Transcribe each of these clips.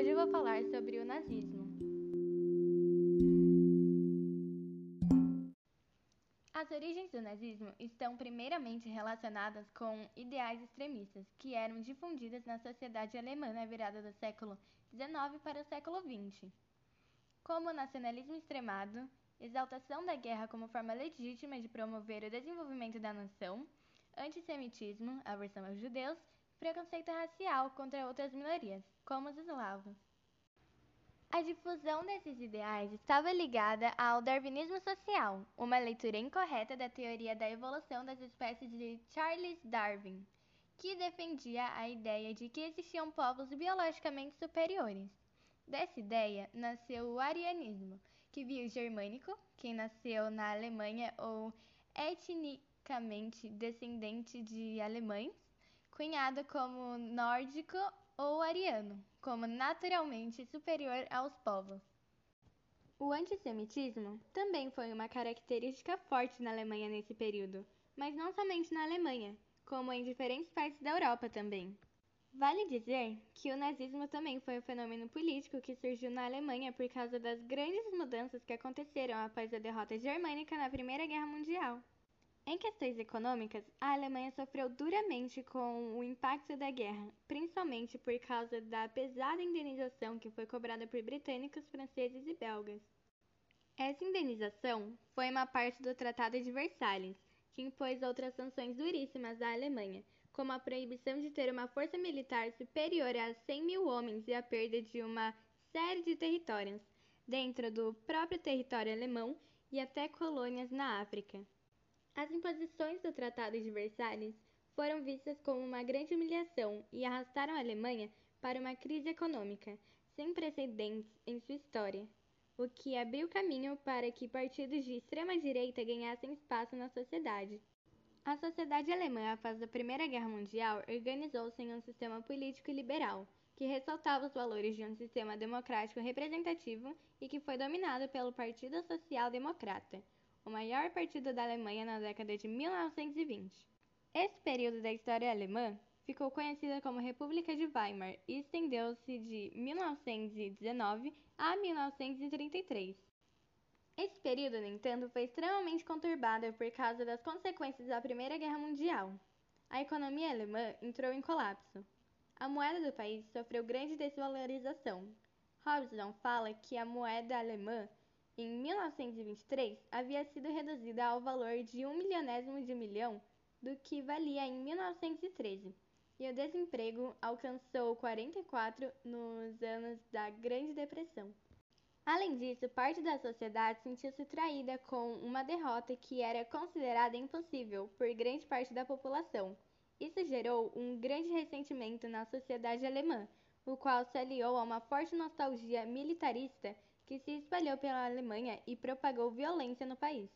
Hoje eu vou falar sobre o nazismo. As origens do nazismo estão primeiramente relacionadas com ideais extremistas que eram difundidas na sociedade alemã na virada do século XIX para o século XX, como o nacionalismo extremado, exaltação da guerra como forma legítima de promover o desenvolvimento da nação, antissemitismo, aversão aos judeus, preconceito racial contra outras minorias, como os eslavos. A difusão desses ideais estava ligada ao darwinismo social, uma leitura incorreta da teoria da evolução das espécies de Charles Darwin, que defendia a ideia de que existiam povos biologicamente superiores. Dessa ideia nasceu o arianismo, que via o germânico, quem nasceu na Alemanha ou etnicamente descendente de alemães, cunhado como nórdico ou ariano, como naturalmente superior aos povos. O antissemitismo também foi uma característica forte na Alemanha nesse período, mas não somente na Alemanha, como em diferentes partes da Europa também. Vale dizer que o nazismo também foi um fenômeno político que surgiu na Alemanha por causa das grandes mudanças que aconteceram após a derrota germânica na Primeira Guerra Mundial. Em questões econômicas, a Alemanha sofreu duramente com o impacto da guerra, principalmente por causa da pesada indenização que foi cobrada por britânicos, franceses e belgas. Essa indenização foi uma parte do Tratado de Versalhes, que impôs outras sanções duríssimas à Alemanha, como a proibição de ter uma força militar superior a 100 mil homens e a perda de uma série de territórios, dentro do próprio território alemão e até colônias na África. As imposições do Tratado de Versalhes foram vistas como uma grande humilhação e arrastaram a Alemanha para uma crise econômica sem precedentes em sua história, o que abriu caminho para que partidos de extrema-direita ganhassem espaço na sociedade. A sociedade alemã, após a Primeira Guerra Mundial, organizou-se em um sistema político liberal, que ressaltava os valores de um sistema democrático representativo e que foi dominado pelo Partido Social Democrata o maior partido da Alemanha na década de 1920. Esse período da história alemã ficou conhecida como República de Weimar e estendeu-se de 1919 a 1933. Esse período, no entanto, foi extremamente conturbado por causa das consequências da Primeira Guerra Mundial. A economia alemã entrou em colapso. A moeda do país sofreu grande desvalorização. Robson fala que a moeda alemã em 1923 havia sido reduzida ao valor de um milionésimo de milhão do que valia em 1913, e o desemprego alcançou 44 nos anos da Grande Depressão. Além disso, parte da sociedade sentiu-se traída com uma derrota que era considerada impossível por grande parte da população. Isso gerou um grande ressentimento na sociedade alemã, o qual se aliou a uma forte nostalgia militarista que se espalhou pela Alemanha e propagou violência no país.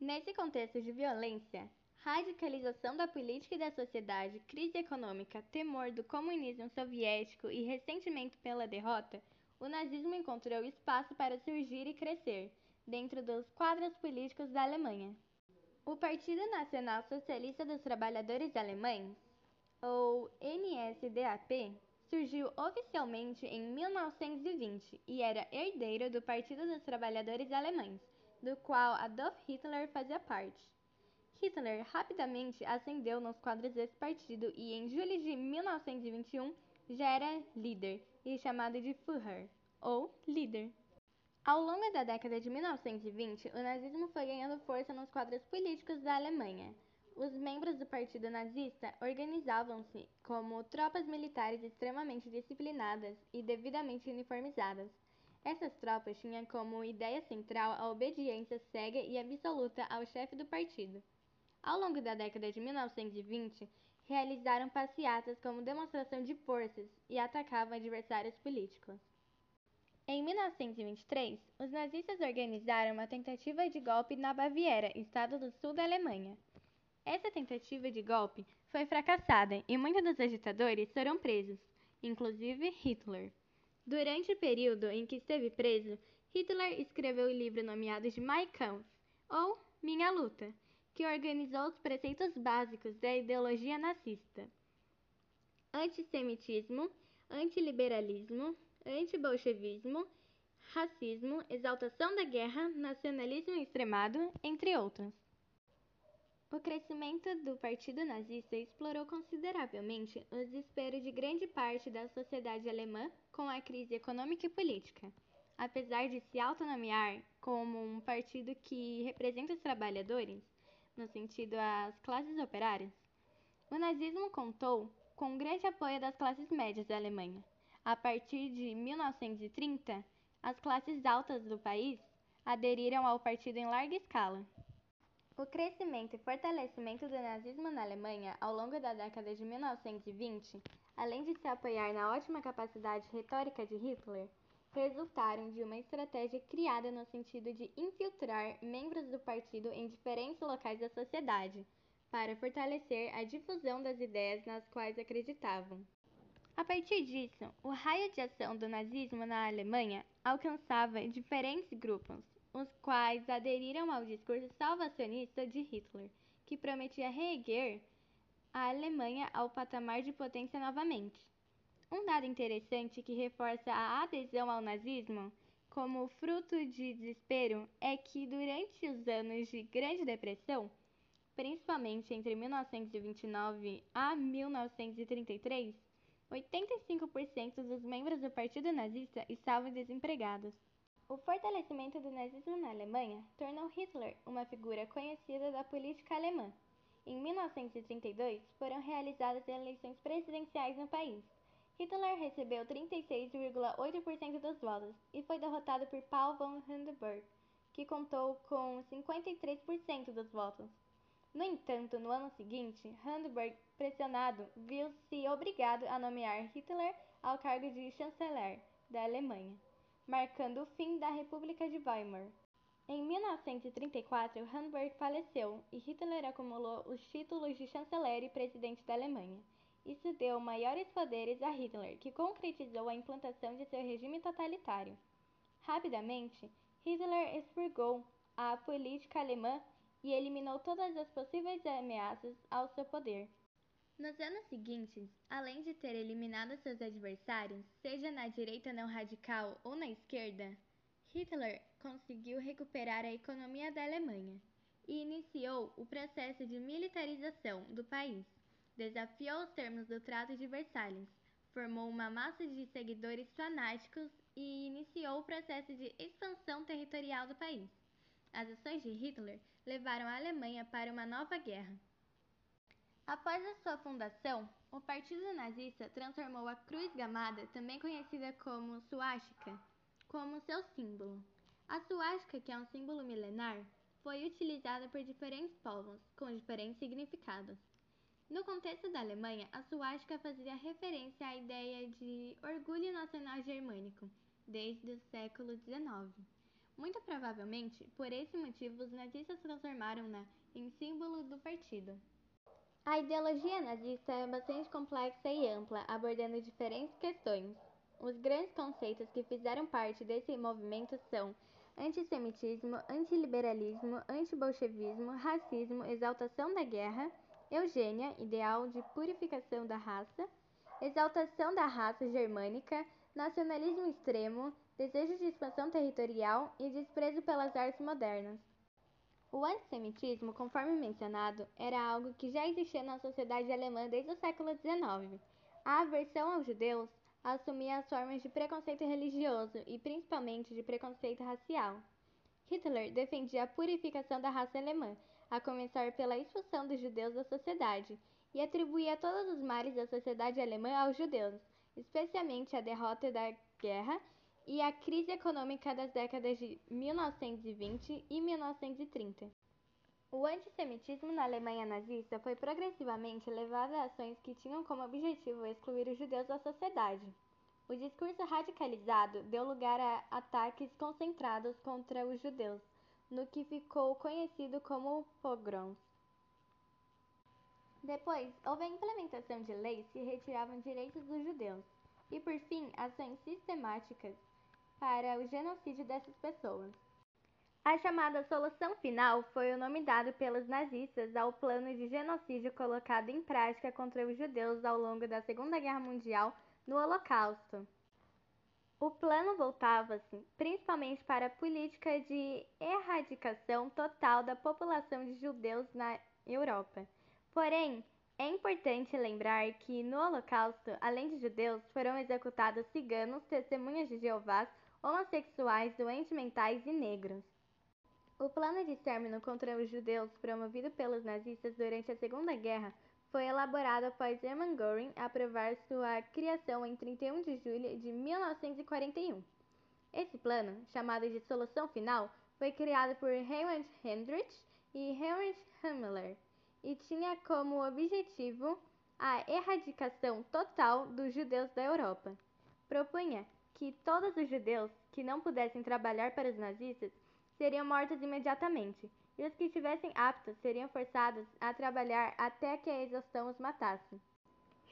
Nesse contexto de violência, radicalização da política e da sociedade, crise econômica, temor do comunismo soviético e ressentimento pela derrota, o nazismo encontrou espaço para surgir e crescer dentro dos quadros políticos da Alemanha. O Partido Nacional Socialista dos Trabalhadores Alemães, ou NSDAP, surgiu oficialmente em 1920 e era herdeiro do Partido dos Trabalhadores Alemães, do qual Adolf Hitler fazia parte. Hitler rapidamente ascendeu nos quadros desse partido e, em julho de 1921, já era líder e chamado de Führer, ou líder. Ao longo da década de 1920, o nazismo foi ganhando força nos quadros políticos da Alemanha. Os membros do partido nazista organizavam-se como tropas militares extremamente disciplinadas e devidamente uniformizadas. Essas tropas tinham como ideia central a obediência cega e absoluta ao chefe do partido. Ao longo da década de 1920, realizaram passeatas como demonstração de forças e atacavam adversários políticos. Em 1923, os nazistas organizaram uma tentativa de golpe na Baviera, estado do sul da Alemanha. Essa tentativa de golpe foi fracassada e muitos dos agitadores foram presos, inclusive Hitler. Durante o período em que esteve preso, Hitler escreveu o livro nomeado de Mein Kampf, ou Minha Luta, que organizou os preceitos básicos da ideologia nazista: antissemitismo, antiliberalismo, antibolchevismo, racismo, exaltação da guerra, nacionalismo extremado, entre outros. O crescimento do Partido Nazista explorou consideravelmente o desespero de grande parte da sociedade alemã com a crise econômica e política. Apesar de se autonomear como um partido que representa os trabalhadores, no sentido as classes operárias, o nazismo contou com grande apoio das classes médias da Alemanha. A partir de 1930, as classes altas do país aderiram ao partido em larga escala. O crescimento e fortalecimento do nazismo na Alemanha ao longo da década de 1920, além de se apoiar na ótima capacidade retórica de Hitler, resultaram de uma estratégia criada no sentido de infiltrar membros do partido em diferentes locais da sociedade, para fortalecer a difusão das ideias nas quais acreditavam. A partir disso, o raio de ação do nazismo na Alemanha alcançava diferentes grupos, os quais aderiram ao discurso salvacionista de Hitler, que prometia reerguer a Alemanha ao patamar de potência novamente. Um dado interessante que reforça a adesão ao nazismo como fruto de desespero é que durante os anos de Grande Depressão, principalmente entre 1929 a 1933, 85% dos membros do Partido Nazista estavam desempregados. O fortalecimento do nazismo na Alemanha tornou Hitler uma figura conhecida da política alemã. Em 1932, foram realizadas eleições presidenciais no país. Hitler recebeu 36,8% dos votos e foi derrotado por Paul von Hindenburg, que contou com 53% dos votos. No entanto, no ano seguinte, Hindenburg, pressionado, viu-se obrigado a nomear Hitler ao cargo de chanceler da Alemanha marcando o fim da República de Weimar. Em 1934, Hindenburg faleceu e Hitler acumulou os títulos de chanceler e presidente da Alemanha. Isso deu maiores poderes a Hitler, que concretizou a implantação de seu regime totalitário. Rapidamente, Hitler expurgou a política alemã e eliminou todas as possíveis ameaças ao seu poder. Nos anos seguintes, além de ter eliminado seus adversários, seja na direita não radical ou na esquerda, Hitler conseguiu recuperar a economia da Alemanha e iniciou o processo de militarização do país. Desafiou os termos do Trato de Versalhes, formou uma massa de seguidores fanáticos e iniciou o processo de expansão territorial do país. As ações de Hitler levaram a Alemanha para uma nova guerra. Após a sua fundação, o Partido Nazista transformou a cruz gamada, também conhecida como suástica, como seu símbolo. A suástica, que é um símbolo milenar, foi utilizada por diferentes povos, com diferentes significados. No contexto da Alemanha, a suástica fazia referência à ideia de orgulho nacional germânico, desde o século XIX. Muito provavelmente, por esse motivo, os nazistas transformaram-na em símbolo do partido. A ideologia nazista é bastante complexa e ampla, abordando diferentes questões. Os grandes conceitos que fizeram parte desse movimento são antissemitismo, antiliberalismo, antibolchevismo, racismo, exaltação da guerra, eugênia, ideal de purificação da raça, exaltação da raça germânica, nacionalismo extremo, desejo de expansão territorial e desprezo pelas artes modernas. O antissemitismo, conforme mencionado, era algo que já existia na sociedade alemã desde o século XIX. A aversão aos judeus assumia as formas de preconceito religioso e principalmente de preconceito racial. Hitler defendia a purificação da raça alemã, a começar pela expulsão dos judeus da sociedade, e atribuía todos os males da sociedade alemã aos judeus, especialmente a derrota da guerra e a crise econômica das décadas de 1920 e 1930. O antissemitismo na Alemanha nazista foi progressivamente levado a ações que tinham como objetivo excluir os judeus da sociedade. O discurso radicalizado deu lugar a ataques concentrados contra os judeus, no que ficou conhecido como pogroms. Depois, houve a implementação de leis que retiravam direitos dos judeus, e por fim, ações sistemáticas para o genocídio dessas pessoas. A chamada solução final foi o nome dado pelos nazistas ao plano de genocídio colocado em prática contra os judeus ao longo da Segunda Guerra Mundial no Holocausto. O plano voltava-se principalmente para a política de erradicação total da população de judeus na Europa. Porém, é importante lembrar que no Holocausto, além de judeus, foram executados ciganos, testemunhas de Jeová, homossexuais, doentes mentais e negros. O plano de extermínio contra os judeus promovido pelos nazistas durante a Segunda Guerra foi elaborado após Hermann Göring aprovar sua criação em 31 de julho de 1941. Esse plano, chamado de Solução Final, foi criado por Heinrich Heydrich e Heinrich Himmler e tinha como objetivo a erradicação total dos judeus da Europa. Propunha que todos os judeus que não pudessem trabalhar para os nazistas seriam mortos imediatamente e os que estivessem aptos seriam forçados a trabalhar até que a exaustão os matasse.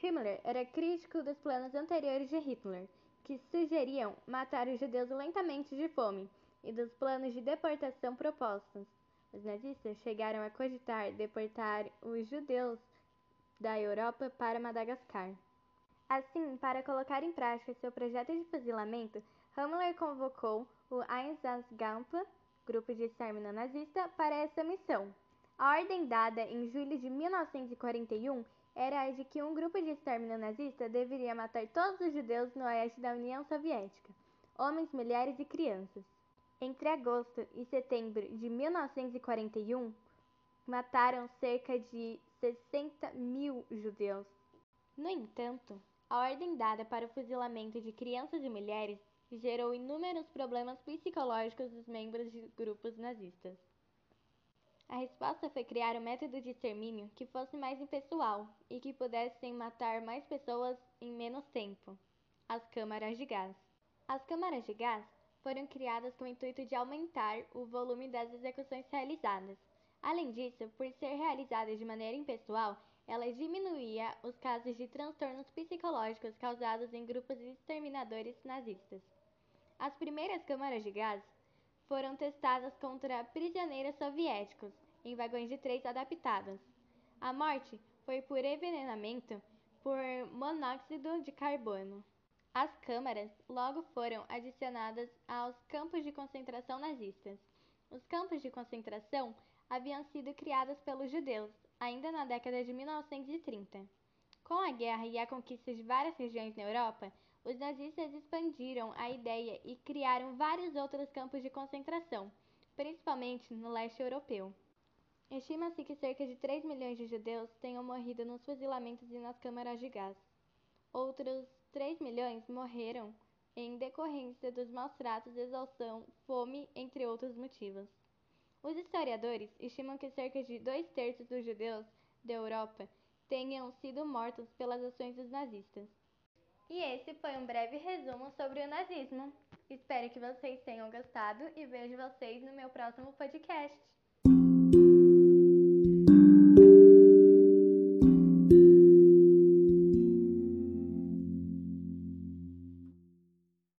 Himmler era crítico dos planos anteriores de Hitler, que sugeriam matar os judeus lentamente de fome, e dos planos de deportação propostos. Os nazistas chegaram a cogitar deportar os judeus da Europa para Madagascar. Assim, para colocar em prática seu projeto de fuzilamento, Himmler convocou o Einsatzgruppe grupo de extermínio nazista, para essa missão. A ordem dada em julho de 1941 era a de que um grupo de extermínio nazista deveria matar todos os judeus no oeste da União Soviética, homens, mulheres e crianças. Entre agosto e setembro de 1941, mataram cerca de 60 mil judeus. No entanto, a ordem dada para o fuzilamento de crianças e mulheres gerou inúmeros problemas psicológicos dos membros de grupos nazistas. A resposta foi criar um método de extermínio que fosse mais impessoal e que pudessem matar mais pessoas em menos tempo as câmaras de gás. As câmaras de gás foram criadas com o intuito de aumentar o volume das execuções realizadas. Além disso, por ser realizada de maneira impessoal, ela diminuía os casos de transtornos psicológicos causados em grupos exterminadores nazistas. As primeiras câmaras de gás foram testadas contra prisioneiros soviéticos em vagões de trens adaptados. A morte foi por envenenamento por monóxido de carbono. As câmaras logo foram adicionadas aos campos de concentração nazistas. Os campos de concentração haviam sido criados pelos judeus ainda na década de 1930. Com a guerra e a conquista de várias regiões na Europa, os nazistas expandiram a ideia e criaram vários outros campos de concentração, principalmente no leste europeu. Estima-se que cerca de 3 milhões de judeus tenham morrido nos fuzilamentos e nas câmaras de gás. Outros 3 milhões morreram em decorrência dos maus tratos, exaustão, fome, entre outros motivos. Os historiadores estimam que cerca de dois terços dos judeus da Europa tenham sido mortos pelas ações dos nazistas. E esse foi um breve resumo sobre o nazismo. Espero que vocês tenham gostado e vejo vocês no meu próximo podcast.